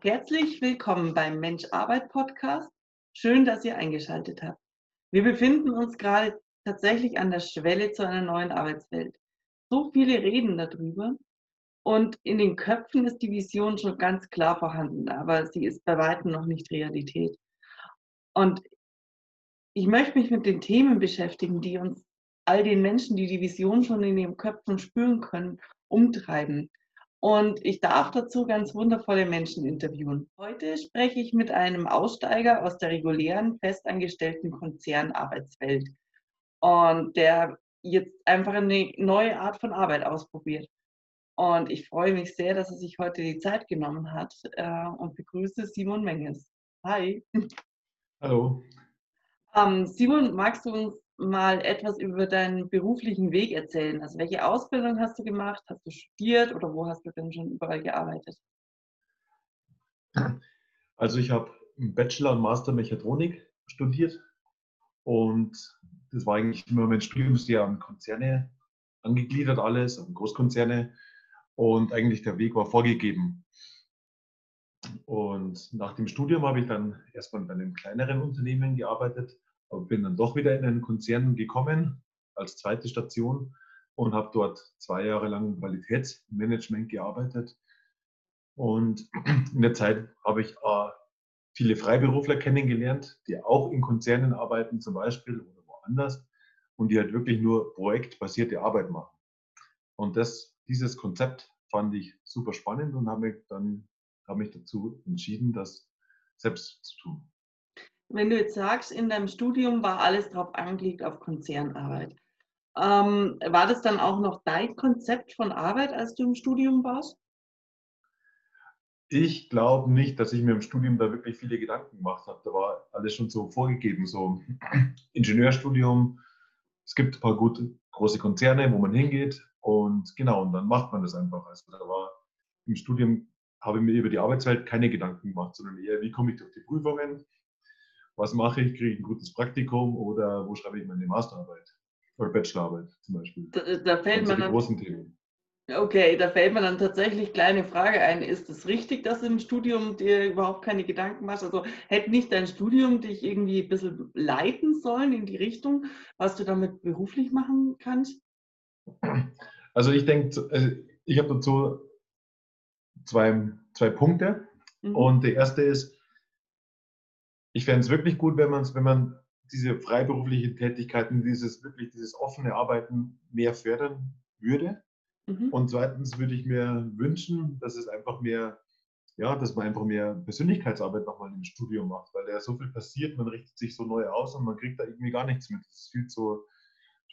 Herzlich willkommen beim Mensch Arbeit Podcast. Schön, dass ihr eingeschaltet habt. Wir befinden uns gerade tatsächlich an der Schwelle zu einer neuen Arbeitswelt. So viele reden darüber und in den Köpfen ist die Vision schon ganz klar vorhanden, aber sie ist bei weitem noch nicht Realität. Und ich möchte mich mit den Themen beschäftigen, die uns all den Menschen, die die Vision schon in ihren Köpfen spüren können, umtreiben. Und ich darf dazu ganz wundervolle Menschen interviewen. Heute spreche ich mit einem Aussteiger aus der regulären, festangestellten Konzernarbeitswelt und der jetzt einfach eine neue Art von Arbeit ausprobiert. Und ich freue mich sehr, dass er sich heute die Zeit genommen hat äh, und begrüße Simon Menges. Hi. Hallo. Ähm, Simon, magst du uns mal etwas über deinen beruflichen Weg erzählen? Also welche Ausbildung hast du gemacht? Hast du studiert oder wo hast du denn schon überall gearbeitet? Also ich habe Bachelor und Master Mechatronik studiert und das war eigentlich immer mein Studiumsjahr an Konzerne angegliedert alles, an Großkonzerne und eigentlich der Weg war vorgegeben. Und nach dem Studium habe ich dann erstmal bei einem kleineren Unternehmen gearbeitet, bin dann doch wieder in einen Konzern gekommen als zweite Station und habe dort zwei Jahre lang im Qualitätsmanagement gearbeitet. Und in der Zeit habe ich äh, viele Freiberufler kennengelernt, die auch in Konzernen arbeiten zum Beispiel oder woanders und die halt wirklich nur projektbasierte Arbeit machen. Und das, dieses Konzept fand ich super spannend und habe mich dann habe mich dazu entschieden, das selbst zu tun. Wenn du jetzt sagst, in deinem Studium war alles drauf angelegt auf Konzernarbeit. Ähm, war das dann auch noch dein Konzept von Arbeit, als du im Studium warst? Ich glaube nicht, dass ich mir im Studium da wirklich viele Gedanken gemacht habe. Da war alles schon so vorgegeben, so Ingenieurstudium. Es gibt ein paar gute große Konzerne, wo man hingeht und genau, und dann macht man das einfach. Also da war im Studium habe ich mir über die Arbeitswelt keine Gedanken gemacht, sondern eher, wie komme ich durch die Prüfungen, was mache ich, kriege ich ein gutes Praktikum oder wo schreibe ich meine Masterarbeit oder Bachelorarbeit zum Beispiel. Da, da fällt man dann, großen Themen. Okay, da fällt mir dann tatsächlich kleine Frage ein. Ist es richtig, dass du im Studium dir überhaupt keine Gedanken machst? Also hätte nicht dein Studium dich irgendwie ein bisschen leiten sollen in die Richtung, was du damit beruflich machen kannst? Also ich denke, also ich habe dazu zwei, zwei Punkte. Mhm. Und der erste ist, ich fände es wirklich gut, wenn, wenn man diese freiberuflichen Tätigkeiten, dieses wirklich dieses offene Arbeiten mehr fördern würde. Mhm. Und zweitens würde ich mir wünschen, dass es einfach mehr, ja, dass man einfach mehr Persönlichkeitsarbeit nochmal im Studium macht, weil da so viel passiert, man richtet sich so neu aus und man kriegt da irgendwie gar nichts mit. Das ist viel zu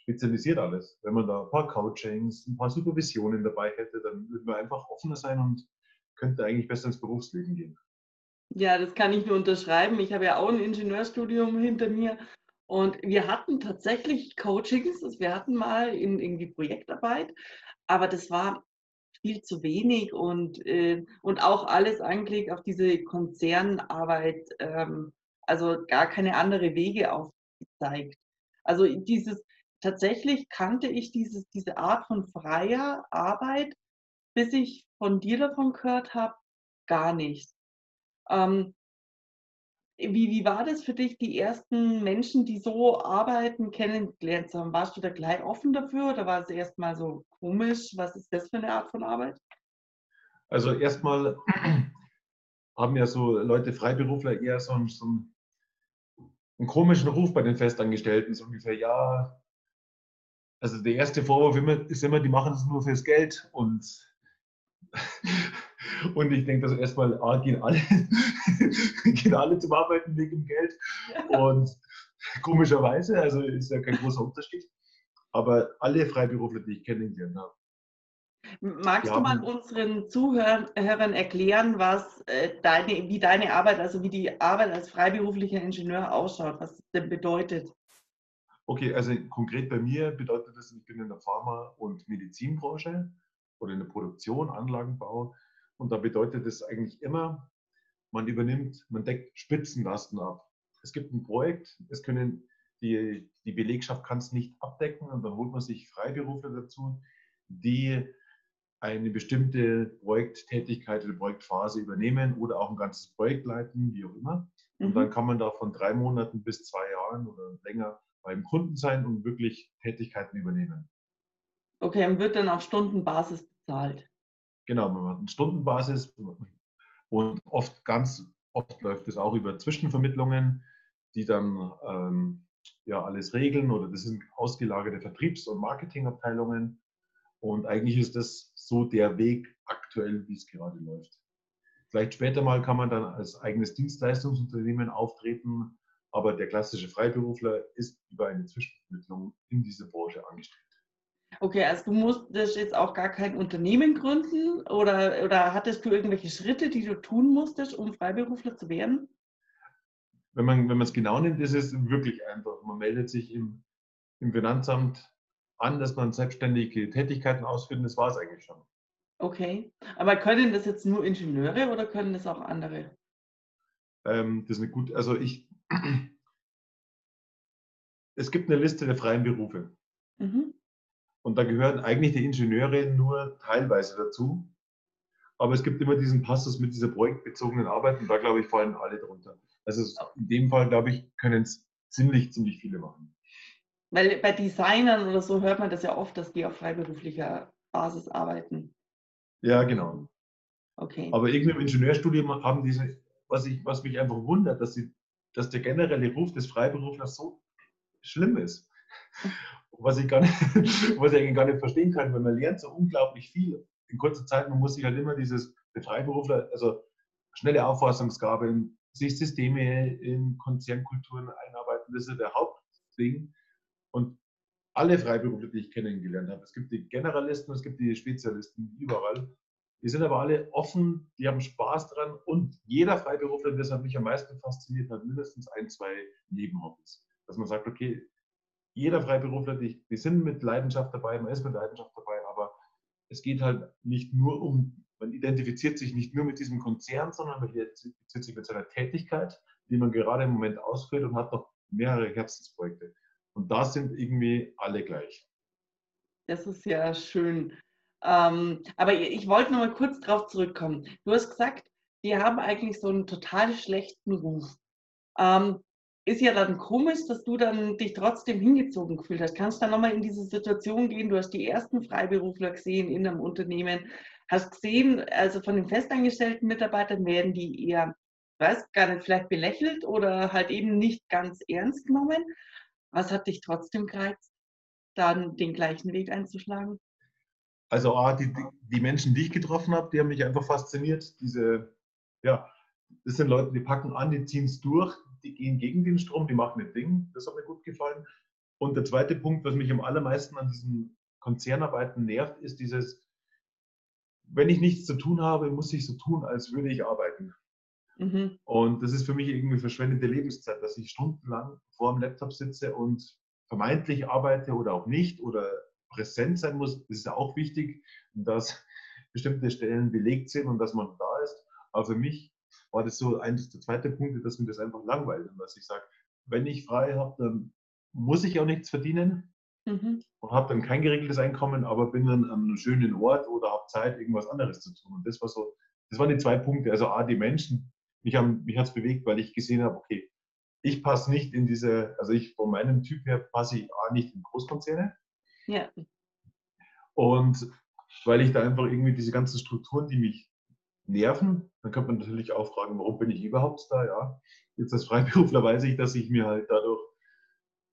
spezialisiert alles. Wenn man da ein paar Coachings, ein paar Supervisionen dabei hätte, dann würde man einfach offener sein und könnte eigentlich besser ins Berufsleben gehen. Ja, das kann ich nur unterschreiben. Ich habe ja auch ein Ingenieurstudium hinter mir und wir hatten tatsächlich Coachings, also wir hatten mal in irgendwie Projektarbeit, aber das war viel zu wenig und, äh, und auch alles angelegt auf diese Konzernarbeit, ähm, also gar keine andere Wege aufgezeigt. Also dieses, tatsächlich kannte ich dieses, diese Art von freier Arbeit, bis ich von dir davon gehört habe, gar nicht. Ähm, wie, wie war das für dich, die ersten Menschen, die so arbeiten, kennengelernt zu haben? Warst du da gleich offen dafür oder war es erstmal so komisch? Was ist das für eine Art von Arbeit? Also erstmal haben ja so Leute, Freiberufler, eher so, einen, so einen komischen Ruf bei den Festangestellten, so ungefähr, ja, also der erste Vorwurf ist immer, die machen es nur fürs Geld und und ich denke, dass erstmal A, gehen alle, gehen alle zum Arbeiten wegen Geld. Und komischerweise, also ist ja kein großer Unterschied. Aber alle Freiberufler, die ich kennengelernt habe. Magst du mal unseren Zuhörern erklären, was äh, deine, wie deine Arbeit, also wie die Arbeit als freiberuflicher Ingenieur ausschaut, was das denn bedeutet? Okay, also konkret bei mir bedeutet das, ich bin in der Pharma- und Medizinbranche oder in der Produktion, Anlagenbau. Und da bedeutet es eigentlich immer, man übernimmt, man deckt Spitzenlasten ab. Es gibt ein Projekt, es können die, die Belegschaft kann es nicht abdecken und dann holt man sich Freiberufler dazu, die eine bestimmte Projekttätigkeit oder Projektphase übernehmen oder auch ein ganzes Projekt leiten, wie auch immer. Und mhm. dann kann man da von drei Monaten bis zwei Jahren oder länger beim Kunden sein und wirklich Tätigkeiten übernehmen. Okay, und wird dann auf Stundenbasis bezahlt? Genau, man hat eine Stundenbasis und oft ganz oft läuft es auch über Zwischenvermittlungen, die dann ähm, ja alles regeln oder das sind ausgelagerte Vertriebs- und Marketingabteilungen. Und eigentlich ist das so der Weg aktuell, wie es gerade läuft. Vielleicht später mal kann man dann als eigenes Dienstleistungsunternehmen auftreten, aber der klassische Freiberufler ist über eine Zwischenvermittlung in diese Branche angestellt. Okay, also du musstest jetzt auch gar kein Unternehmen gründen oder, oder hattest du irgendwelche Schritte, die du tun musstest, um Freiberufler zu werden? Wenn man wenn es genau nimmt, ist es wirklich einfach. Man meldet sich im, im Finanzamt an, dass man selbstständige Tätigkeiten ausführt und das war es eigentlich schon. Okay, aber können das jetzt nur Ingenieure oder können das auch andere? Ähm, das ist eine gute, also ich, es gibt eine Liste der freien Berufe. Mhm. Und da gehören eigentlich die Ingenieure nur teilweise dazu. Aber es gibt immer diesen Passus mit dieser projektbezogenen Arbeit und da, glaube ich, fallen alle drunter. Also in dem Fall, glaube ich, können es ziemlich, ziemlich viele machen. Weil bei Designern oder so hört man das ja oft, dass die auf freiberuflicher Basis arbeiten. Ja, genau. Okay. Aber irgendwie im Ingenieurstudium haben diese, was, ich, was mich einfach wundert, dass, sie, dass der generelle Ruf des Freiberuflers so schlimm ist. Was ich, gar nicht, was ich gar nicht verstehen kann, weil man lernt so unglaublich viel in kurzer Zeit. Man muss sich halt immer dieses, Freiberufler, also schnelle Auffassungsgabe, sich Systeme in Konzernkulturen einarbeiten, das ist der Hauptding. Und alle Freiberufler, die ich kennengelernt habe, es gibt die Generalisten, es gibt die Spezialisten überall, die sind aber alle offen, die haben Spaß dran und jeder Freiberufler, das hat mich am meisten fasziniert, hat mindestens ein, zwei Nebenhobbys. Dass man sagt, okay, jeder Freiberufler, die, die sind mit Leidenschaft dabei, man ist mit Leidenschaft dabei, aber es geht halt nicht nur um, man identifiziert sich nicht nur mit diesem Konzern, sondern man identifiziert sich mit seiner Tätigkeit, die man gerade im Moment ausführt und hat noch mehrere Herzensprojekte. Und da sind irgendwie alle gleich. Das ist ja schön. Ähm, aber ich wollte noch mal kurz darauf zurückkommen. Du hast gesagt, die haben eigentlich so einen total schlechten Ruf. Ähm, ist ja dann komisch, dass du dann dich trotzdem hingezogen gefühlt hast. Kannst du da nochmal in diese Situation gehen? Du hast die ersten Freiberufler gesehen in einem Unternehmen, hast gesehen, also von den festangestellten Mitarbeitern werden die eher, weiß gar nicht, vielleicht belächelt oder halt eben nicht ganz ernst genommen. Was hat dich trotzdem gereizt, dann den gleichen Weg einzuschlagen? Also ah, die, die Menschen, die ich getroffen habe, die haben mich einfach fasziniert. Diese, ja, das sind Leute, die packen an, die ziehen es durch, die gehen gegen den Strom, die machen ein Ding. Das hat mir gut gefallen. Und der zweite Punkt, was mich am allermeisten an diesen Konzernarbeiten nervt, ist dieses, wenn ich nichts zu tun habe, muss ich so tun, als würde ich arbeiten. Mhm. Und das ist für mich irgendwie verschwendete Lebenszeit, dass ich stundenlang vor dem Laptop sitze und vermeintlich arbeite oder auch nicht oder präsent sein muss. Das ist ja auch wichtig, dass bestimmte Stellen belegt sind und dass man da ist. Aber für mich war das so eines der zweiten Punkte, dass mir das einfach langweilt und dass ich sage, wenn ich frei habe, dann muss ich auch nichts verdienen mhm. und habe dann kein geregeltes Einkommen, aber bin dann an einem schönen Ort oder habe Zeit, irgendwas anderes zu tun. Und das war so, das waren die zwei Punkte. Also A, die Menschen, mich, mich hat es bewegt, weil ich gesehen habe, okay, ich passe nicht in diese, also ich von meinem Typ her passe ich A nicht in Großkonzerne. Ja. Und weil ich da einfach irgendwie diese ganzen Strukturen, die mich nerven. Dann könnte man natürlich auch fragen, warum bin ich überhaupt da? Ja, jetzt als Freiberufler weiß ich, dass ich mir halt dadurch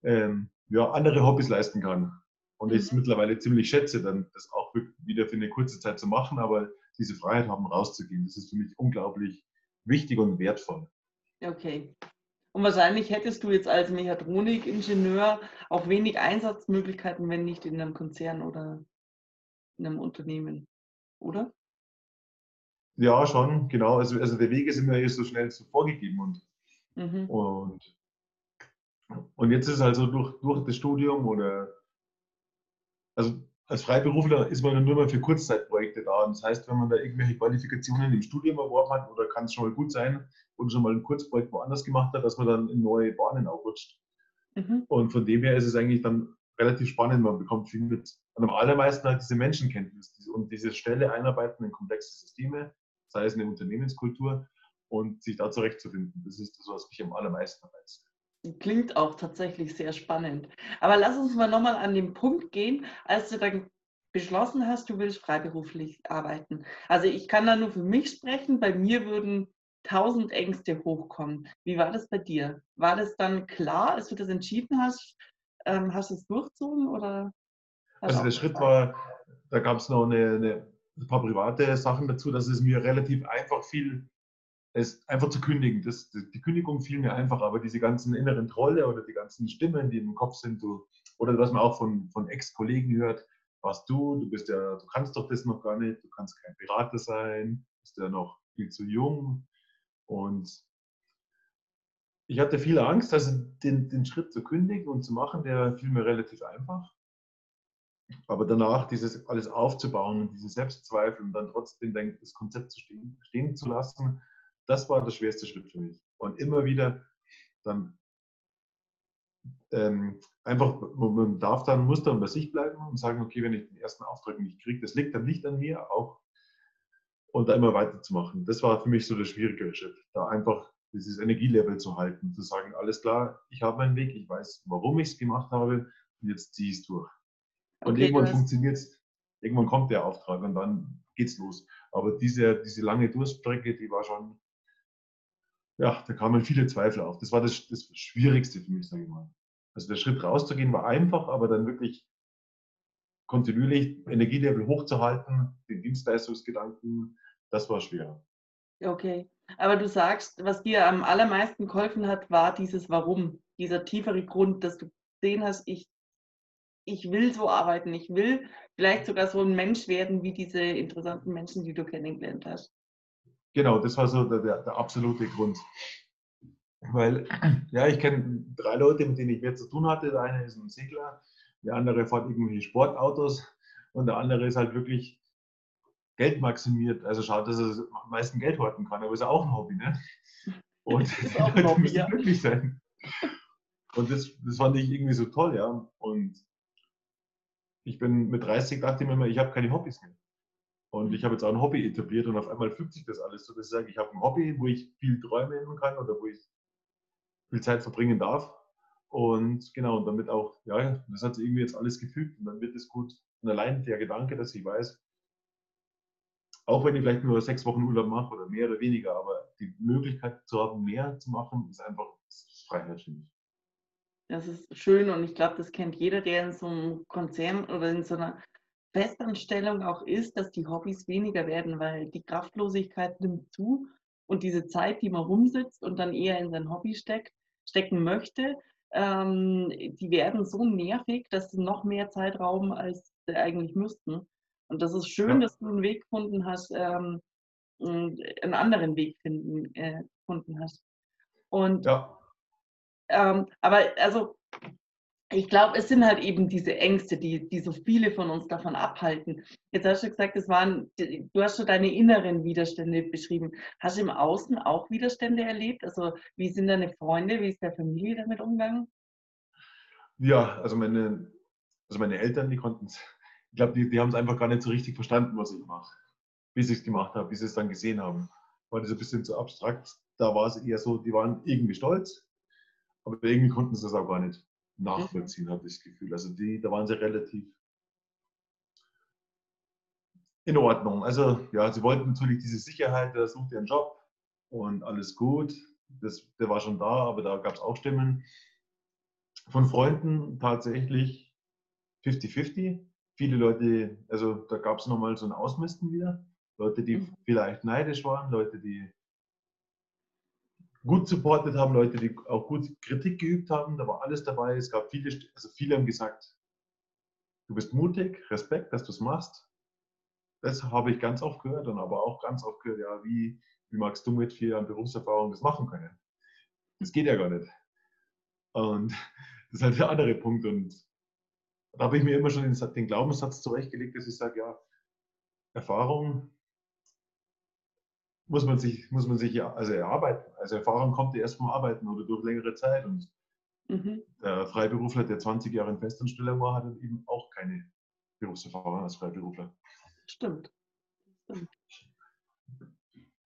ähm, ja, andere Hobbys leisten kann. Und ich es mhm. mittlerweile ziemlich schätze, dann das auch wieder für eine kurze Zeit zu machen, aber diese Freiheit haben, rauszugehen, das ist für mich unglaublich wichtig und wertvoll. Okay. Und wahrscheinlich hättest du jetzt als Mechatronikingenieur auch wenig Einsatzmöglichkeiten, wenn nicht in einem Konzern oder in einem Unternehmen, oder? Ja, schon, genau. Also, also der Weg ist immer erst so schnell so vorgegeben und, mhm. und, und jetzt ist es also durch, durch das Studium oder also als Freiberufler ist man nur mal für Kurzzeitprojekte da. Und das heißt, wenn man da irgendwelche Qualifikationen im Studium erworben hat, oder kann es schon mal gut sein, und schon mal ein Kurzprojekt woanders gemacht hat, dass man dann in neue Bahnen aufrutscht. Mhm. Und von dem her ist es eigentlich dann relativ spannend. Man bekommt viel mit. Und am allermeisten halt diese Menschenkenntnis und diese Stelle einarbeiten in komplexe Systeme, sei es eine Unternehmenskultur und sich da zurechtzufinden. Das ist das, was mich am allermeisten reizt. Klingt auch tatsächlich sehr spannend. Aber lass uns mal nochmal an den Punkt gehen, als du dann beschlossen hast, du willst freiberuflich arbeiten. Also ich kann da nur für mich sprechen. Bei mir würden tausend Ängste hochkommen. Wie war das bei dir? War das dann klar, als du das entschieden hast? Ähm, hast du es durchzogen oder? Also der Schritt war, da gab es noch eine, eine, ein paar private Sachen dazu, dass es mir relativ einfach fiel, es einfach zu kündigen. Das, die Kündigung fiel mir einfach, aber diese ganzen inneren Trolle oder die ganzen Stimmen, die im Kopf sind, du, oder was man auch von, von Ex-Kollegen hört, was du, du bist ja, du kannst doch das noch gar nicht, du kannst kein Berater sein, bist ja noch viel zu jung. Und ich hatte viel Angst, also den, den Schritt zu kündigen und zu machen, der fiel mir relativ einfach. Aber danach dieses alles aufzubauen und diese Selbstzweifel und dann trotzdem das Konzept zu stehen, stehen zu lassen, das war der schwerste Schritt für mich. Und immer wieder dann ähm, einfach, man darf dann, muss dann bei sich bleiben und sagen, okay, wenn ich den ersten Auftrag nicht kriege, das liegt dann nicht an mir, auch und da immer weiterzumachen. Das war für mich so der schwierigere Schritt, da einfach dieses Energielevel zu halten, zu sagen, alles klar, ich habe meinen Weg, ich weiß, warum ich es gemacht habe und jetzt ziehe ich es durch. Und okay, irgendwann funktioniert es, irgendwann kommt der Auftrag und dann geht's los. Aber diese, diese lange Durststrecke, die war schon ja, da kamen viele Zweifel auf. Das war das, das Schwierigste für mich, sage ich mal. Also der Schritt rauszugehen war einfach, aber dann wirklich kontinuierlich Energielevel hochzuhalten, den Dienstleistungsgedanken, das war schwer. Okay, aber du sagst, was dir am allermeisten geholfen hat, war dieses Warum, dieser tiefere Grund, dass du gesehen hast, ich, ich will so arbeiten, ich will vielleicht sogar so ein Mensch werden wie diese interessanten Menschen, die du kennengelernt hast. Genau, das war so der, der, der absolute Grund. Weil, ja, ich kenne drei Leute, mit denen ich mehr zu tun hatte. Der eine ist ein Segler, der andere fährt irgendwelche Sportautos und der andere ist halt wirklich Geld maximiert. Also schaut, dass er am meisten Geld horten kann, aber ist ja auch ein Hobby, ne? Und die Leute müssen ja. glücklich sein. Und das, das fand ich irgendwie so toll, ja. Und ich bin mit 30 dachte ich mir immer, ich habe keine Hobbys mehr. Und ich habe jetzt auch ein Hobby etabliert und auf einmal fügt sich das alles so, dass ich sage, ich habe ein Hobby, wo ich viel träumen kann oder wo ich viel Zeit verbringen darf. Und genau, und damit auch, ja, das hat sich irgendwie jetzt alles gefügt und dann wird es gut. Und allein der Gedanke, dass ich weiß, auch wenn ich vielleicht nur sechs Wochen Urlaub mache oder mehr oder weniger, aber die Möglichkeit zu haben, mehr zu machen, ist einfach Freiheit für. Das ist schön und ich glaube, das kennt jeder, der in so einem Konzern oder in so einer Festanstellung auch ist, dass die Hobbys weniger werden, weil die Kraftlosigkeit nimmt zu und diese Zeit, die man rumsitzt und dann eher in sein Hobby steckt, stecken möchte, ähm, die werden so nervig, dass sie noch mehr Zeit rauben, als sie eigentlich müssten. Und das ist schön, ja. dass du einen Weg gefunden hast, ähm, einen anderen Weg finden, äh, gefunden hast. Und ja. Ähm, aber also ich glaube, es sind halt eben diese Ängste, die, die so viele von uns davon abhalten. Jetzt hast du gesagt, es waren, du hast schon deine inneren Widerstände beschrieben. Hast du im Außen auch Widerstände erlebt? Also wie sind deine Freunde, wie ist der Familie damit umgegangen? Ja, also meine, also meine Eltern, die konnten es, ich glaube, die, die haben es einfach gar nicht so richtig verstanden, was ich mache. Bis ich es gemacht habe, bis sie es dann gesehen haben. War das ein bisschen zu abstrakt. Da war es eher so, die waren irgendwie stolz, aber irgendwie konnten sie das auch gar nicht nachvollziehen, habe ich das Gefühl. Also die, da waren sie relativ in Ordnung. Also ja, sie wollten natürlich diese Sicherheit, der sucht ihren Job und alles gut. Das, der war schon da, aber da gab es auch Stimmen. Von Freunden tatsächlich 50-50. Viele Leute, also da gab es nochmal so ein Ausmisten wieder. Leute, die mhm. vielleicht neidisch waren, Leute, die gut supportet haben, Leute, die auch gut Kritik geübt haben. Da war alles dabei. Es gab viele, also viele haben gesagt, du bist mutig, Respekt, dass du es machst. Das habe ich ganz oft gehört und aber auch ganz oft gehört, ja, wie, wie magst du mit vier Jahren Berufserfahrung das machen können? Das geht ja gar nicht. Und das ist halt der andere Punkt. Und da habe ich mir immer schon den, den Glaubenssatz zurechtgelegt, dass ich sage, ja, Erfahrung muss man sich, muss man sich ja also erarbeiten. Also Erfahrung kommt ja erst vom Arbeiten oder durch längere Zeit. Und Mhm. Der Freiberufler, der 20 Jahre in Festanstellung war, hat eben auch keine Berufserfahrung als Freiberufler. Stimmt. Stimmt.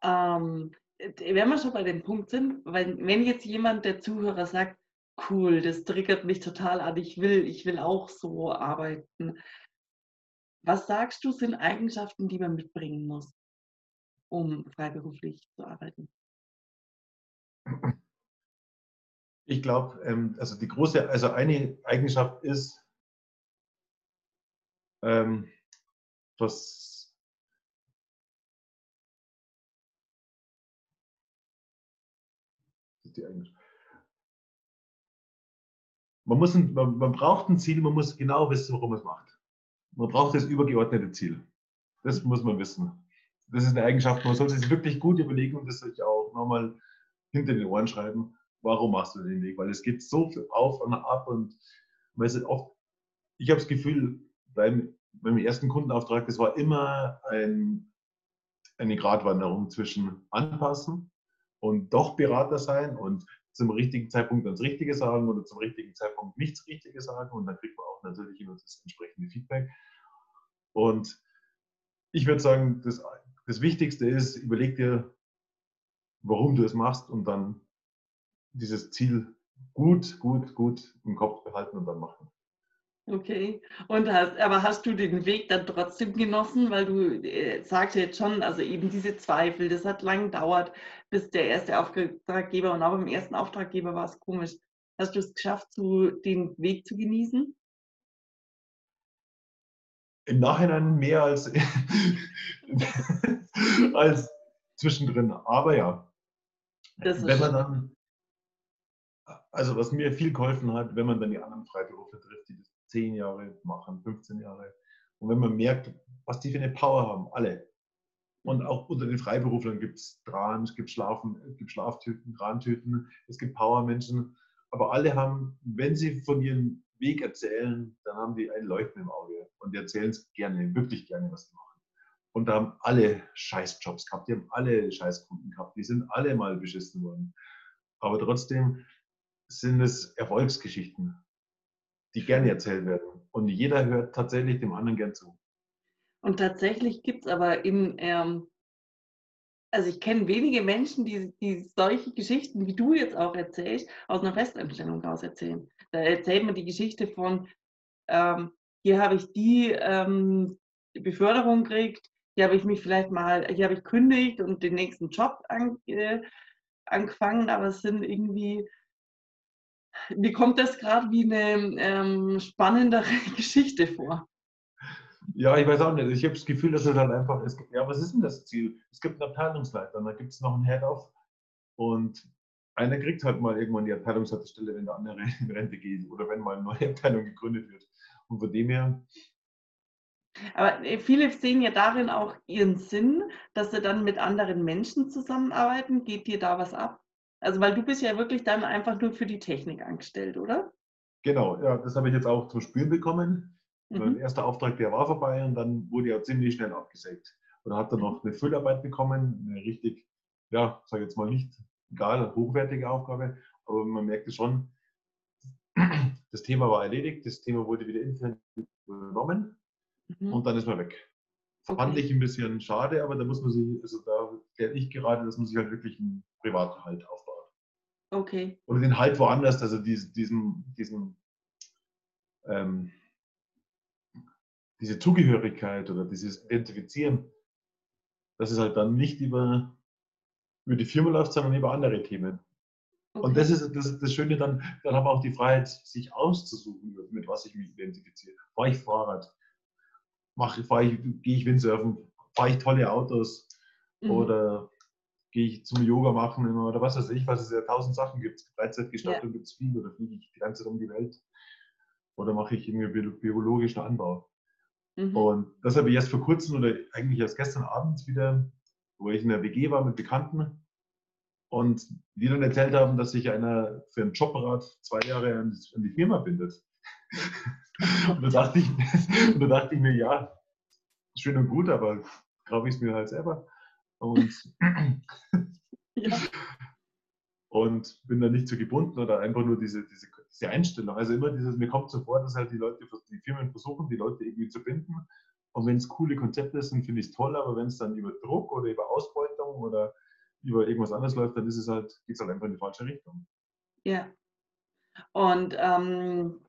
Ähm, wenn wir schon bei dem Punkt sind, weil wenn jetzt jemand der Zuhörer sagt, cool, das triggert mich total an, ich will, ich will auch so arbeiten. Was sagst du, sind Eigenschaften, die man mitbringen muss, um freiberuflich zu arbeiten? Ich glaube, ähm, also die große, also eine Eigenschaft ist, ähm, was die Eigenschaft. Man, muss ein, man, man braucht ein Ziel, man muss genau wissen, warum man es macht. Man braucht das übergeordnete Ziel. Das muss man wissen. Das ist eine Eigenschaft, man sollte sich wirklich gut überlegen und das sich auch nochmal hinter den Ohren schreiben warum machst du den Weg? Weil es geht so viel auf und ab und man ist oft, ich habe das Gefühl, beim, beim ersten Kundenauftrag, das war immer ein, eine Gratwanderung zwischen anpassen und doch Berater sein und zum richtigen Zeitpunkt das Richtige sagen oder zum richtigen Zeitpunkt nichts Richtiges sagen und dann kriegt man auch natürlich immer das entsprechende Feedback. Und ich würde sagen, das, das Wichtigste ist, überleg dir, warum du es machst und dann dieses Ziel gut, gut, gut im Kopf behalten und dann machen. Okay. Und hast, aber hast du den Weg dann trotzdem genossen, weil du äh, sagst jetzt schon, also eben diese Zweifel, das hat lang gedauert, bis der erste Auftraggeber und auch beim ersten Auftraggeber war es komisch. Hast du es geschafft, zu, den Weg zu genießen? Im Nachhinein mehr als, als zwischendrin, aber ja. Wenn man dann also was mir viel geholfen hat, wenn man dann die anderen Freiberufler trifft, die das 10 Jahre machen, 15 Jahre. Und wenn man merkt, was die für eine Power haben, alle. Und auch unter den Freiberuflern gibt es Dran, es gibt, Schlafen, es gibt Schlaftüten, Drahntüten, es gibt Powermenschen. Aber alle haben, wenn sie von ihrem Weg erzählen, dann haben die ein Leuchten im Auge und erzählen es gerne, wirklich gerne, was sie machen. Und da haben alle Scheißjobs gehabt, die haben alle Scheißkunden gehabt, die sind alle mal beschissen worden. Aber trotzdem, sind es Erfolgsgeschichten, die gerne erzählt werden. Und jeder hört tatsächlich dem anderen gern zu. Und tatsächlich gibt es aber in, ähm, also ich kenne wenige Menschen, die, die solche Geschichten, wie du jetzt auch erzählst, aus einer Festanstellung raus erzählen. Da erzählt man die Geschichte von, ähm, hier habe ich die ähm, Beförderung gekriegt, hier habe ich mich vielleicht mal, hier habe ich kündigt und den nächsten Job an, äh, angefangen, aber es sind irgendwie mir kommt das gerade wie eine ähm, spannendere Geschichte vor. Ja, ich weiß auch nicht. Ich habe das Gefühl, dass es halt einfach ist. Ja, was ist denn das Ziel? Es gibt einen Abteilungsleiter, da gibt es noch einen Head-Off und einer kriegt halt mal irgendwann die Abteilungsleiterstelle, wenn der andere in Rente geht oder wenn mal eine neue Abteilung gegründet wird. Und von dem her. Aber äh, viele sehen ja darin auch ihren Sinn, dass sie dann mit anderen Menschen zusammenarbeiten. Geht dir da was ab? Also, weil du bist ja wirklich dann einfach nur für die Technik angestellt, oder? Genau, ja, das habe ich jetzt auch zu spüren bekommen. Mhm. Mein erster Auftrag, der war vorbei und dann wurde er ziemlich schnell abgesägt. Und dann hat er noch eine Füllarbeit bekommen, eine richtig, ja, sage jetzt mal nicht egal, hochwertige Aufgabe, aber man merkte schon, das Thema war erledigt, das Thema wurde wieder intern übernommen mhm. und dann ist man weg. Okay. Fand ich ein bisschen schade, aber da muss man sich, also da kläre ich gerade, dass man sich halt wirklich einen privaten Halt aufbaut. Okay. Oder den Halt woanders, also diesen, diesen, diesen ähm, diese Zugehörigkeit oder dieses Identifizieren, das ist halt dann nicht über, über die Firma läuft, sondern über andere Themen. Okay. Und das ist, das das Schöne, dann, dann haben wir auch die Freiheit, sich auszusuchen, mit was ich mich identifiziere. Fahre ich Fahrrad? Mache, fahre ich, gehe ich Windsurfen? Fahre ich tolle Autos? Mhm. Oder gehe ich zum Yoga machen oder was weiß ich, was es ja tausend Sachen gibt. Freizeitgestaltung ja. gibt es viel oder fliege ich die ganze Zeit um die Welt oder mache ich irgendwie biologischen Anbau. Mhm. Und das habe ich erst vor kurzem oder eigentlich erst gestern Abend wieder, wo ich in der WG war mit Bekannten und die dann erzählt haben, dass sich einer für ein Jobrat zwei Jahre an die Firma bindet. und, da dachte ich, und da dachte ich mir, ja, schön und gut, aber glaube ich es mir halt selber. Und, ja. Und bin da nicht so gebunden oder einfach nur diese, diese, diese Einstellung. Also immer dieses, mir kommt so vor, dass halt die Leute, die Firmen versuchen, die Leute irgendwie zu binden. Und wenn es coole Konzepte sind, finde ich es toll, aber wenn es dann über Druck oder über Ausbeutung oder über irgendwas anderes läuft, dann ist es halt, geht es halt einfach in die falsche Richtung. Ja. Und ähm,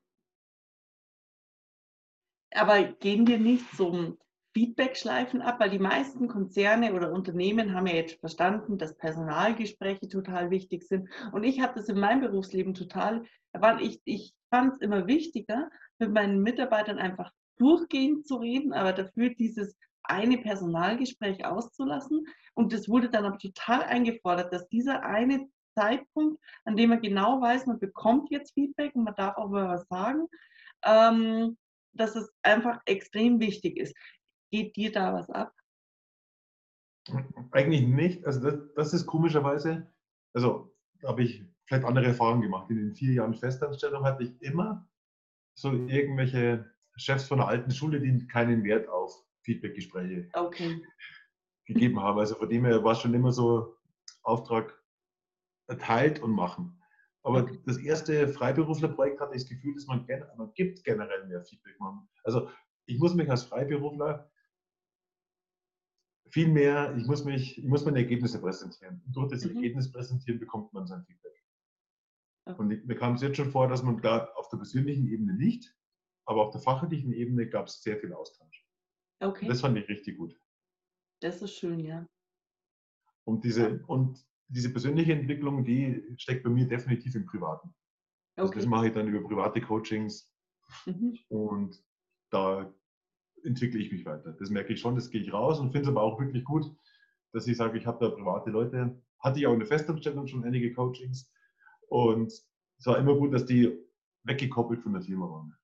aber gehen wir nicht so Feedback-Schleifen ab, weil die meisten Konzerne oder Unternehmen haben ja jetzt verstanden, dass Personalgespräche total wichtig sind. Und ich habe das in meinem Berufsleben total, ich, ich fand es immer wichtiger, mit meinen Mitarbeitern einfach durchgehend zu reden, aber dafür dieses eine Personalgespräch auszulassen. Und das wurde dann aber total eingefordert, dass dieser eine Zeitpunkt, an dem man genau weiß, man bekommt jetzt Feedback und man darf auch mal was sagen, ähm, dass es einfach extrem wichtig ist. Geht dir da was ab? Eigentlich nicht. Also das, das ist komischerweise, also habe ich vielleicht andere Erfahrungen gemacht. In den vier Jahren Festanstellung hatte ich immer so irgendwelche Chefs von der alten Schule, die keinen Wert auf Feedbackgespräche okay. gegeben haben. Also von dem her war es schon immer so Auftrag erteilt und machen. Aber okay. das erste Freiberuflerprojekt hatte ich das Gefühl, dass man, man gibt generell mehr Feedback. Also ich muss mich als Freiberufler viel mehr, ich muss mich, ich muss meine Ergebnisse präsentieren. Und durch das mhm. Ergebnis präsentieren bekommt man sein Feedback. Okay. Und mir kam es jetzt schon vor, dass man da auf der persönlichen Ebene nicht, aber auf der fachlichen Ebene gab es sehr viel Austausch. Okay. Und das fand ich richtig gut. Das ist schön, ja. Und diese, und diese persönliche Entwicklung, die steckt bei mir definitiv im Privaten. Okay. Also das mache ich dann über private Coachings mhm. und da entwickle ich mich weiter. Das merke ich schon, das gehe ich raus und finde es aber auch wirklich gut, dass ich sage, ich habe da private Leute. Hatte ich auch in der Festanstellung schon einige Coachings und es war immer gut, dass die weggekoppelt von der Firma waren.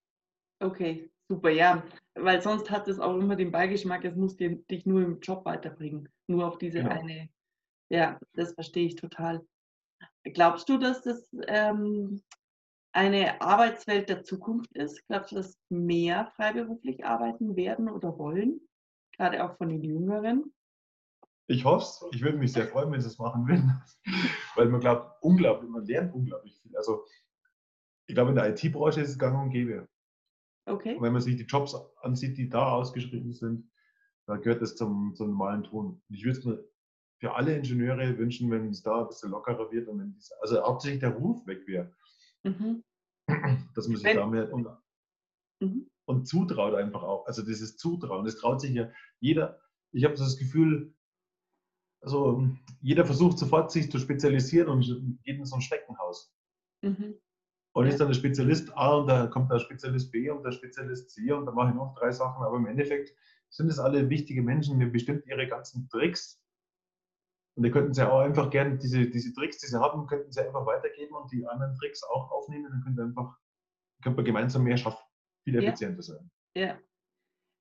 Okay, super, ja. Weil sonst hat es auch immer den Beigeschmack, es muss dich nur im Job weiterbringen. Nur auf diese genau. eine. Ja, das verstehe ich total. Glaubst du, dass das ähm, eine Arbeitswelt der Zukunft ist? Glaubst du, dass mehr freiberuflich arbeiten werden oder wollen? Gerade auch von den Jüngeren? Ich hoffe es. Ich würde mich sehr freuen, wenn sie es machen würden. Weil man glaubt, unglaublich, man lernt unglaublich viel. Also ich glaube, in der IT-Branche ist es gang und gäbe. Okay. Und wenn man sich die Jobs ansieht, die da ausgeschrieben sind, da gehört das zum, zum normalen Ton. Ich würde es mir für alle Ingenieure wünschen, wenn es da ein bisschen lockerer wird und wenn dies, also hauptsächlich der Ruf weg wäre. Mhm. Dass man sich wenn, da mehr und, mhm. und zutraut einfach auch. Also dieses Zutrauen, das traut sich ja jeder. Ich habe das Gefühl, also jeder versucht sofort sich zu spezialisieren und geht in so ein Steckenhaus. Mhm. Und ist dann der Spezialist A und da kommt der Spezialist B und der Spezialist C und dann mache ich noch drei Sachen. Aber im Endeffekt sind es alle wichtige Menschen, die bestimmt ihre ganzen Tricks. Und die könnten sie auch einfach gerne, diese, diese Tricks, die sie haben, könnten sie einfach weitergeben und die anderen Tricks auch aufnehmen. Dann könnte einfach, könnte man gemeinsam mehr schaffen, viel effizienter sein. Ja.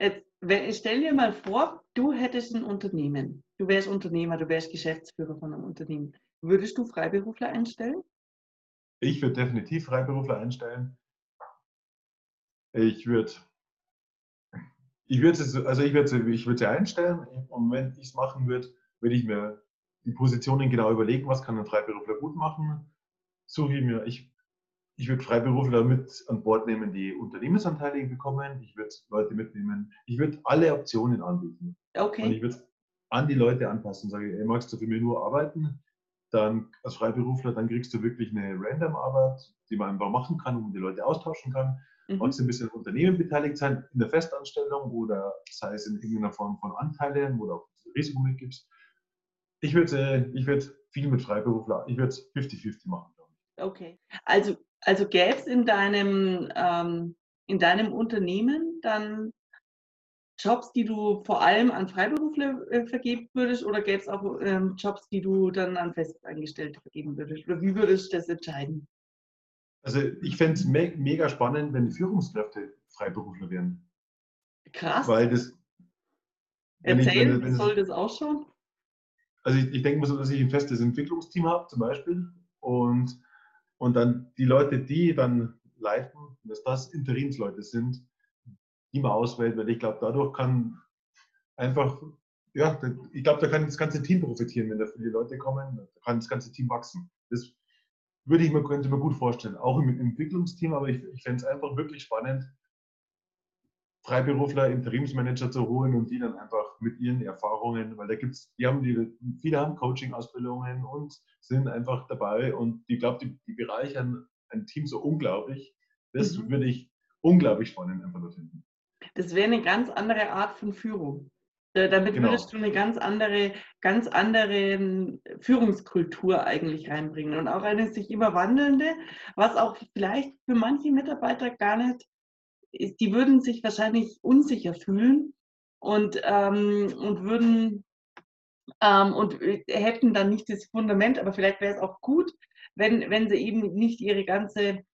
Jetzt, stell dir mal vor, du hättest ein Unternehmen. Du wärst Unternehmer, du wärst Geschäftsführer von einem Unternehmen. Würdest du Freiberufler einstellen? Ich würde definitiv Freiberufler einstellen. Ich würde ich würde also ich würde ich würde sie einstellen und wenn ich es machen würde, würde ich mir die Positionen genau überlegen, was kann ein Freiberufler gut machen. Suche ich mir, ich, ich würde Freiberufler mit an Bord nehmen, die Unternehmensanteile bekommen. Ich würde Leute mitnehmen. Ich würde alle Optionen anbieten. Okay. Und ich würde an die Leute anpassen. Sage, ey, magst du für mich nur arbeiten? dann als Freiberufler, dann kriegst du wirklich eine Random-Arbeit, die man einfach machen kann, wo man die Leute austauschen kann. Mhm. Magst du ein bisschen im Unternehmen beteiligt sein, in der Festanstellung oder sei es in irgendeiner Form von Anteilen oder auch Risiko mitgibst. Ich würde ich würd viel mit Freiberufler, ich würde es 50-50 machen. Okay. Also, also gäbe es in deinem, ähm, in deinem Unternehmen dann Jobs, die du vor allem an Freiberufler äh, vergeben würdest oder gäbe es auch ähm, Jobs, die du dann an Festangestellte vergeben würdest? Oder wie würdest du das entscheiden? Also ich fände es me mega spannend, wenn Führungskräfte Freiberufler wären. Krass. Weil das. Erzählen, wie soll das ausschauen? Also ich, ich denke mal so, dass ich ein festes Entwicklungsteam habe zum Beispiel. Und, und dann die Leute, die dann leiten, dass das Interimsleute sind, Team auswählt, weil ich glaube, dadurch kann einfach, ja, ich glaube, da kann das ganze Team profitieren, wenn da viele Leute kommen, da kann das ganze Team wachsen. Das, würde ich mir, könnte mir gut vorstellen, auch im Entwicklungsteam, aber ich, ich fände es einfach wirklich spannend, Freiberufler, Interimsmanager zu holen und die dann einfach mit ihren Erfahrungen, weil da gibt es, die haben die, viele haben Coaching-Ausbildungen und sind einfach dabei und ich glaube, die, die bereichern ein Team so unglaublich. Das mhm. würde ich unglaublich spannend einfach finden. Das wäre eine ganz andere Art von Führung. Damit genau. würdest du eine ganz andere, ganz andere Führungskultur eigentlich reinbringen und auch eine sich immer wandelnde, was auch vielleicht für manche Mitarbeiter gar nicht die würden sich wahrscheinlich unsicher fühlen und, ähm, und würden ähm, und äh, hätten dann nicht das Fundament, aber vielleicht wäre es auch gut, wenn, wenn sie eben nicht ihre ganze,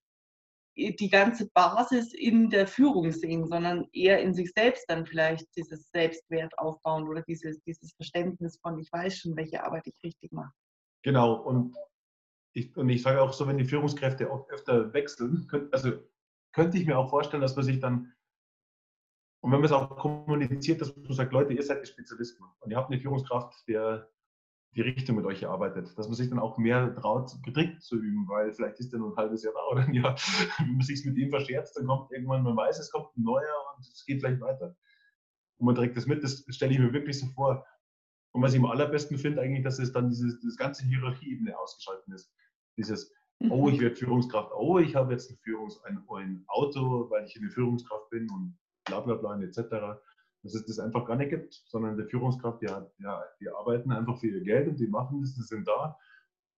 die ganze Basis in der Führung sehen, sondern eher in sich selbst dann vielleicht dieses Selbstwert aufbauen oder dieses, dieses Verständnis von, ich weiß schon, welche Arbeit ich richtig mache. Genau, und ich, und ich sage auch so, wenn die Führungskräfte öfter wechseln, also könnte ich mir auch vorstellen, dass man sich dann, und wenn man es auch kommuniziert, dass man sagt, Leute, ihr seid die Spezialisten und ihr habt eine Führungskraft, der die Richtung mit euch arbeitet, dass man sich dann auch mehr traut, gedrückt zu üben, weil vielleicht ist der nur ein halbes Jahr da oder ein Jahr. Wenn man sich mit ihm verscherzt, dann kommt irgendwann, man weiß, es kommt ein neuer und es geht vielleicht weiter. Und man trägt das mit, das stelle ich mir wirklich so vor. Und was ich am allerbesten finde, eigentlich, dass es dann dieses, dieses ganze Hierarchieebene ausgeschaltet ist. Dieses, Oh, ich werde Führungskraft. Oh, ich habe jetzt ein, Führungs-, ein, ein Auto, weil ich eine Führungskraft bin und bla bla bla etc. Dass es das einfach gar nicht gibt, sondern die Führungskraft, die, ja, die arbeiten einfach für ihr Geld und die machen das, die sind da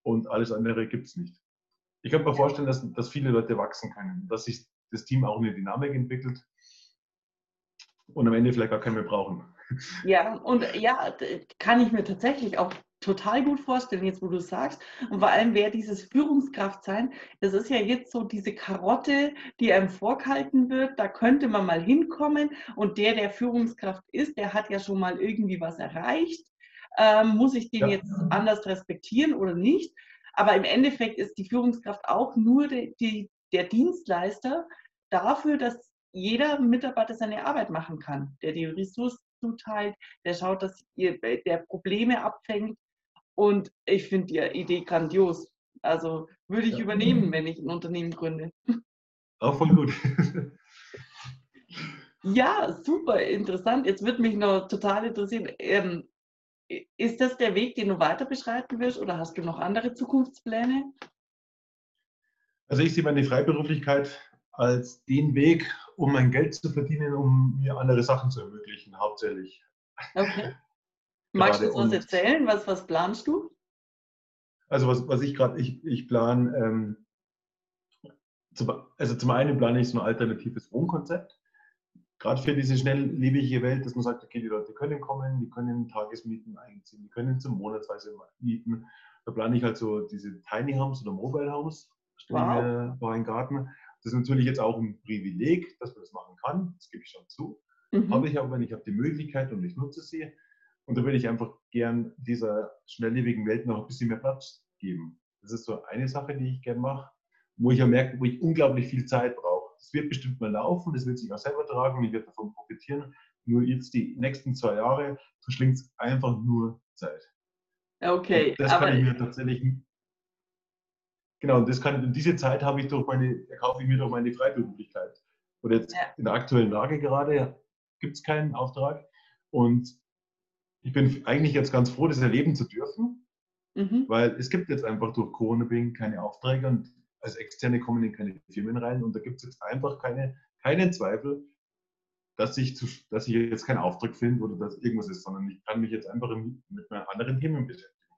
und alles andere gibt es nicht. Ich kann mir vorstellen, dass, dass viele Leute wachsen können, dass sich das Team auch eine Dynamik entwickelt und am Ende vielleicht gar keinen mehr brauchen. Ja, und ja, kann ich mir tatsächlich auch total gut vorstellen, jetzt wo du sagst. Und vor allem wäre dieses Führungskraft sein, das ist ja jetzt so diese Karotte, die einem vorgehalten wird. Da könnte man mal hinkommen. Und der, der Führungskraft ist, der hat ja schon mal irgendwie was erreicht. Ähm, muss ich den ja. jetzt anders respektieren oder nicht? Aber im Endeffekt ist die Führungskraft auch nur die, die, der Dienstleister dafür, dass jeder Mitarbeiter seine Arbeit machen kann, der die Ressourcen zuteilt, der schaut, dass ihr, der Probleme abfängt und ich finde die Idee grandios. Also würde ich ja. übernehmen, wenn ich ein Unternehmen gründe. Auch voll gut. ja, super interessant. Jetzt würde mich noch total interessieren. Ähm, ist das der Weg, den du weiter beschreiten wirst oder hast du noch andere Zukunftspläne? Also ich sehe meine Freiberuflichkeit als den Weg, um mein Geld zu verdienen, um mir andere Sachen zu ermöglichen, hauptsächlich. Okay. Magst du uns erzählen? Was, was planst du? Also was, was ich gerade, ich, ich plane, ähm, zum, also zum einen plane ich so ein alternatives Wohnkonzept, gerade für diese schnelllebige Welt, dass man sagt, okay, die Leute können kommen, die können Tagesmieten einziehen, die können zum Monatsweise mieten. Da plane ich halt so diese Tiny Homes oder Mobile Homes, stelle wow. mir vor einen Garten. Das ist natürlich jetzt auch ein Privileg, dass man das machen kann, das gebe ich schon zu. Mhm. Habe ich aber, wenn ich habe die Möglichkeit und ich nutze sie, und da würde ich einfach gern dieser schnelllebigen Welt noch ein bisschen mehr Platz geben. Das ist so eine Sache, die ich gern mache, wo ich ja merke, wo ich unglaublich viel Zeit brauche. Das wird bestimmt mal laufen, das wird sich auch selber tragen und ich werde davon profitieren. Nur jetzt die nächsten zwei Jahre verschlingt es einfach nur Zeit. Okay. Und das kann ich mir tatsächlich. Genau, und das kann, diese Zeit habe ich durch meine, erkaufe ich mir durch meine Freiberuflichkeit. Und jetzt ja. in der aktuellen Lage gerade gibt es keinen Auftrag. Und ich bin eigentlich jetzt ganz froh, das erleben zu dürfen, mhm. weil es gibt jetzt einfach durch Corona-Bedingt keine Aufträge und als Externe kommen in keine Firmen rein und da gibt es jetzt einfach keine, keinen Zweifel, dass ich, zu, dass ich jetzt keinen Auftrag finde oder dass irgendwas ist, sondern ich kann mich jetzt einfach mit meinen anderen Themen beschäftigen.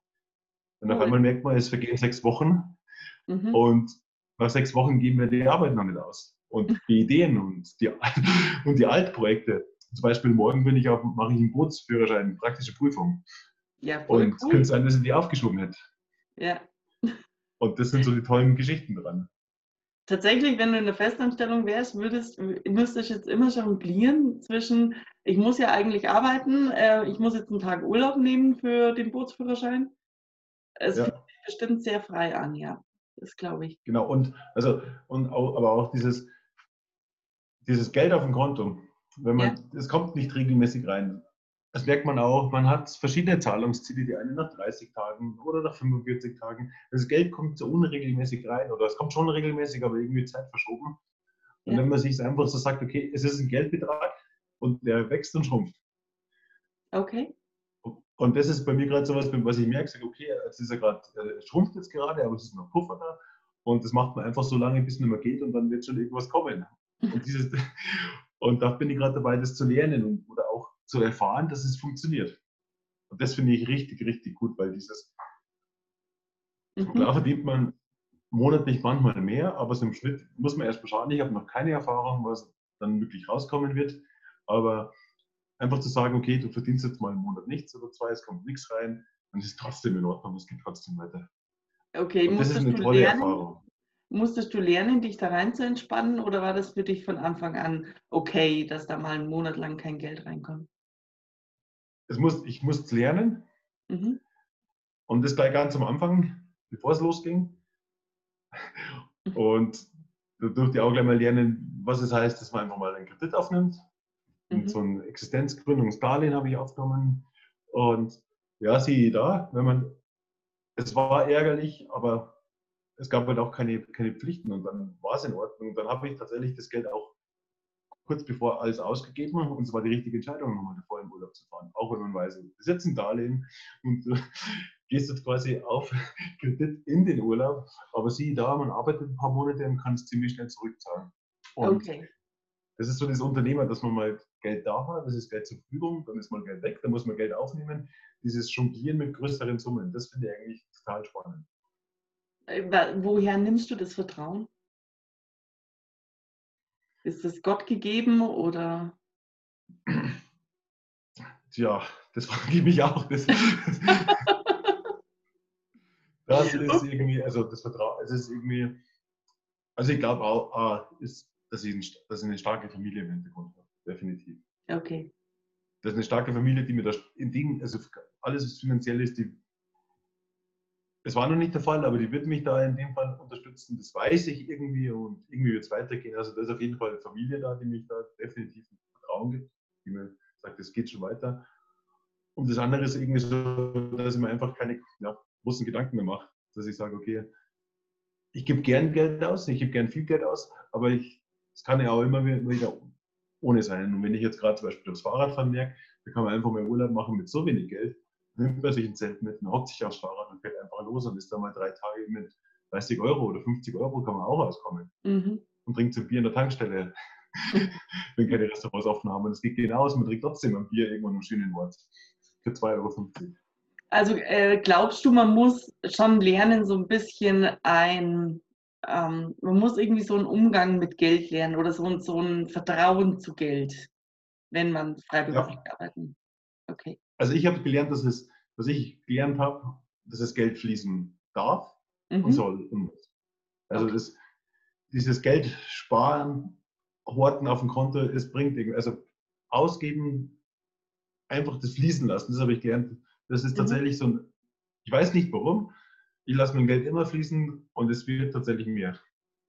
Und auf einmal merkt man, es vergehen sechs Wochen mhm. und nach sechs Wochen gehen wir die Arbeit noch nicht aus. Und die Ideen und die, und die Altprojekte, zum Beispiel morgen bin ich auf, mache ich einen Bootsführerschein, praktische Prüfung. Ja, Und es könnte sein, dass ich die aufgeschoben hätte. Ja. Und das sind so die tollen Geschichten dran. Tatsächlich, wenn du in der Festanstellung wärst, würdest, müsstest du jetzt immer jonglieren zwischen, ich muss ja eigentlich arbeiten, äh, ich muss jetzt einen Tag Urlaub nehmen für den Bootsführerschein. Es ja. fühlt sich bestimmt sehr frei an, ja. Das glaube ich. Genau, und also, und auch, aber auch dieses, dieses Geld auf dem Konto, wenn man, ja. es kommt nicht regelmäßig rein. das merkt man auch, man hat verschiedene Zahlungsziele, die eine nach 30 Tagen oder nach 45 Tagen. Das Geld kommt so unregelmäßig rein oder es kommt schon regelmäßig, aber irgendwie Zeit verschoben. Und ja. wenn man sich einfach so sagt, okay, es ist ein Geldbetrag und der wächst und schrumpft. Okay. Und das ist bei mir gerade so was, was ich merke, sage, okay, es ist ja gerade, äh, schrumpft jetzt gerade, aber es ist noch Puffer da. Und das macht man einfach so lange, bis es nicht mehr geht und dann wird schon irgendwas kommen. Und, dieses, und da bin ich gerade dabei, das zu lernen und, oder auch zu erfahren, dass es funktioniert. Und das finde ich richtig, richtig gut, weil dieses, mhm. klar verdient man monatlich manchmal mehr, aber so im Schnitt muss man erst mal schauen. Ich habe noch keine Erfahrung, was dann wirklich rauskommen wird. Aber einfach zu sagen, okay, du verdienst jetzt mal einen Monat nichts oder zwei, es kommt nichts rein, dann ist es trotzdem in Ordnung, es geht trotzdem weiter. Okay, Und das ist eine tolle lernen, Erfahrung. Musstest du lernen, dich da rein zu entspannen oder war das für dich von Anfang an okay, dass da mal einen Monat lang kein Geld reinkommt? Es muss, ich musste lernen. Mhm. Und das gleich ganz am Anfang, bevor es losging. Und da durfte ich auch gleich mal lernen, was es heißt, dass man einfach mal einen Kredit aufnimmt. Mhm. So ein Existenzgründungsdarlehen habe ich aufgenommen. Und ja, siehe da, wenn man, es war ärgerlich, aber es gab halt auch keine, keine Pflichten und dann war es in Ordnung. Und dann habe ich tatsächlich das Geld auch kurz bevor alles ausgegeben und es war die richtige Entscheidung, nochmal davor in Urlaub zu fahren. Auch wenn man weiß, das ist jetzt ein Darlehen und du gehst jetzt quasi auf Kredit in den Urlaub, aber sieh da, man arbeitet ein paar Monate und kann es ziemlich schnell zurückzahlen. Und okay. Das ist so das Unternehmer, dass man mal Geld da hat, das ist Geld zur Verfügung, dann ist mal Geld weg, dann muss man Geld aufnehmen. Dieses Jonglieren mit größeren Summen, das finde ich eigentlich total spannend. Äh, woher nimmst du das Vertrauen? Ist es Gott gegeben oder? Tja, das frage ich mich auch. Das, das ist irgendwie, also das Vertrauen, es ist irgendwie, also ich glaube auch, ah, ist, dass, ich ein, dass ich eine starke Familie im Hintergrund habe, definitiv. Okay. Das ist eine starke Familie, die mir das in Dingen, also alles was finanziell ist, die es war noch nicht der Fall, aber die wird mich da in dem Fall unterstützen. Das weiß ich irgendwie und irgendwie wird es weitergehen. Also da ist auf jeden Fall eine Familie da, die mich da definitiv Vertrauen gibt, die mir sagt, es geht schon weiter. Und das andere ist irgendwie so, dass ich mir einfach keine ja, großen Gedanken mehr mache. Dass ich sage, okay, ich gebe gern Geld aus, ich gebe gern viel Geld aus, aber ich, es kann ja auch immer wieder ohne sein. Und wenn ich jetzt gerade zum Beispiel aufs Fahrradfahren merke, da kann man einfach mal Urlaub machen mit so wenig Geld nimmt man sich ein Zelt mit und hockt sich aufs Fahrrad und fährt einfach los und ist dann mal drei Tage mit 30 Euro oder 50 Euro kann man auch auskommen. Mhm. Und trinkt so Bier in der Tankstelle, wenn keine Restaurants offen haben. Und es geht genau aus, man trinkt trotzdem ein Bier irgendwo im schönen Ort für 2,50 Euro. Also äh, glaubst du, man muss schon lernen, so ein bisschen ein, ähm, man muss irgendwie so einen Umgang mit Geld lernen oder so, so ein Vertrauen zu Geld, wenn man freiberuflich ja. arbeiten. Okay also ich habe gelernt, dass es, was ich gelernt habe, dass das Geld fließen darf mhm. und soll und muss. Also okay. das, dieses Geld sparen, horten auf dem Konto, es bringt irgendwie, also ausgeben, einfach das fließen lassen, das habe ich gelernt. Das ist mhm. tatsächlich so ein, ich weiß nicht warum, ich lasse mein Geld immer fließen und es wird tatsächlich mehr.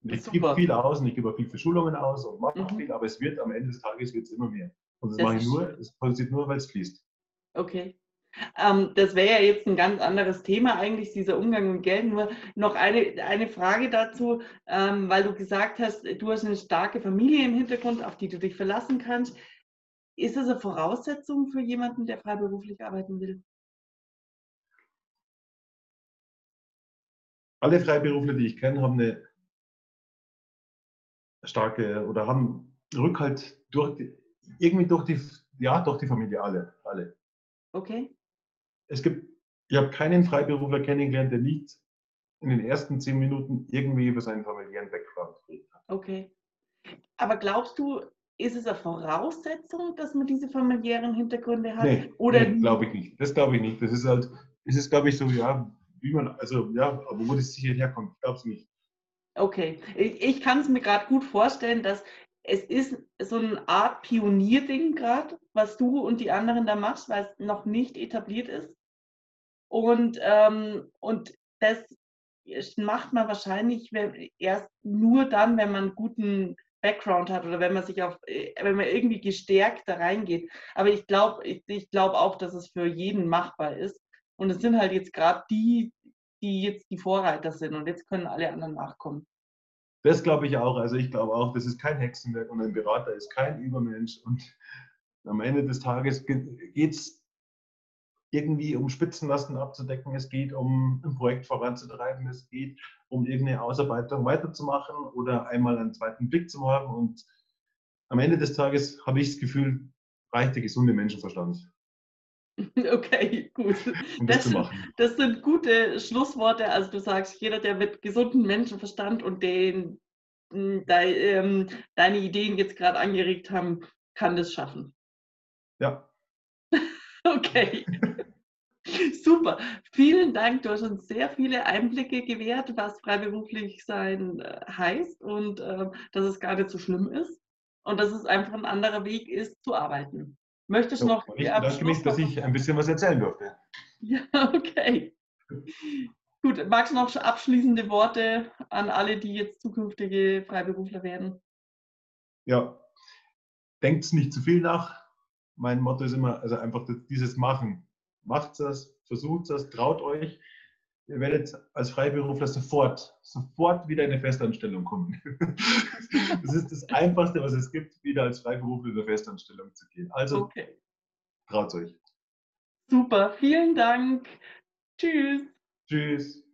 Ich gebe viel aus und ich gebe auch viel für Schulungen aus und mache mhm. viel, aber es wird am Ende des Tages wird's immer mehr. Und das, das mache ich nur, es passiert nur, weil es fließt. Okay. Ähm, das wäre ja jetzt ein ganz anderes Thema eigentlich, dieser Umgang mit Geld. Nur noch eine, eine Frage dazu, ähm, weil du gesagt hast, du hast eine starke Familie im Hintergrund, auf die du dich verlassen kannst. Ist das eine Voraussetzung für jemanden, der freiberuflich arbeiten will? Alle Freiberufler, die ich kenne, haben eine starke oder haben Rückhalt durch die, irgendwie durch die, ja, durch die Familie, alle, alle. Okay. Es gibt, ich habe keinen Freiberufler kennengelernt, der nicht in den ersten zehn Minuten irgendwie über seinen familiären Background redet. Okay. Aber glaubst du, ist es eine Voraussetzung, dass man diese familiären Hintergründe hat? Nee, nee glaube ich nicht. Das glaube ich nicht. Das ist halt, es ist, glaube ich, so, ja, wie man, also ja, aber wo das sicher herkommt, ich glaube es nicht. Okay, ich, ich kann es mir gerade gut vorstellen, dass es ist so eine Art Pionierding gerade, was du und die anderen da machst, weil es noch nicht etabliert ist. Und, ähm, und das macht man wahrscheinlich erst nur dann, wenn man guten Background hat oder wenn man sich auf, äh, wenn man irgendwie gestärkt da reingeht. Aber ich glaube, ich, ich glaube auch, dass es für jeden machbar ist. Und es sind halt jetzt gerade die, die jetzt die Vorreiter sind und jetzt können alle anderen nachkommen. Das glaube ich auch. Also ich glaube auch, das ist kein Hexenwerk und ein Berater ist kein Übermensch. Und am Ende des Tages geht es irgendwie um Spitzenlasten abzudecken, es geht um ein Projekt voranzutreiben, es geht um irgendeine Ausarbeitung weiterzumachen oder einmal einen zweiten Blick zu haben. Und am Ende des Tages habe ich das Gefühl, reicht der gesunde Menschenverstand. Okay, gut. Um das, sind, das, sind, gute Schlussworte. Also du sagst, jeder, der mit gesundem Menschenverstand und den de, ähm, deine Ideen jetzt gerade angeregt haben, kann das schaffen. Ja. okay. Super. Vielen Dank. Du hast uns sehr viele Einblicke gewährt, was freiberuflich sein äh, heißt und äh, dass es gar nicht so schlimm ist und dass es einfach ein anderer Weg ist zu arbeiten. Möchtest du noch. Ich bedanke mich, dass ich ein bisschen was erzählen durfte. Ja, okay. Gut, magst du noch abschließende Worte an alle, die jetzt zukünftige Freiberufler werden? Ja, denkt nicht zu viel nach. Mein Motto ist immer, also einfach dieses Machen. Macht es, versucht es, traut euch. Ihr werdet als Freiberufler sofort, sofort wieder in eine Festanstellung kommen. das ist das Einfachste, was es gibt, wieder als Freiberufler in eine Festanstellung zu gehen. Also okay. traut euch. Super, vielen Dank. Tschüss. Tschüss.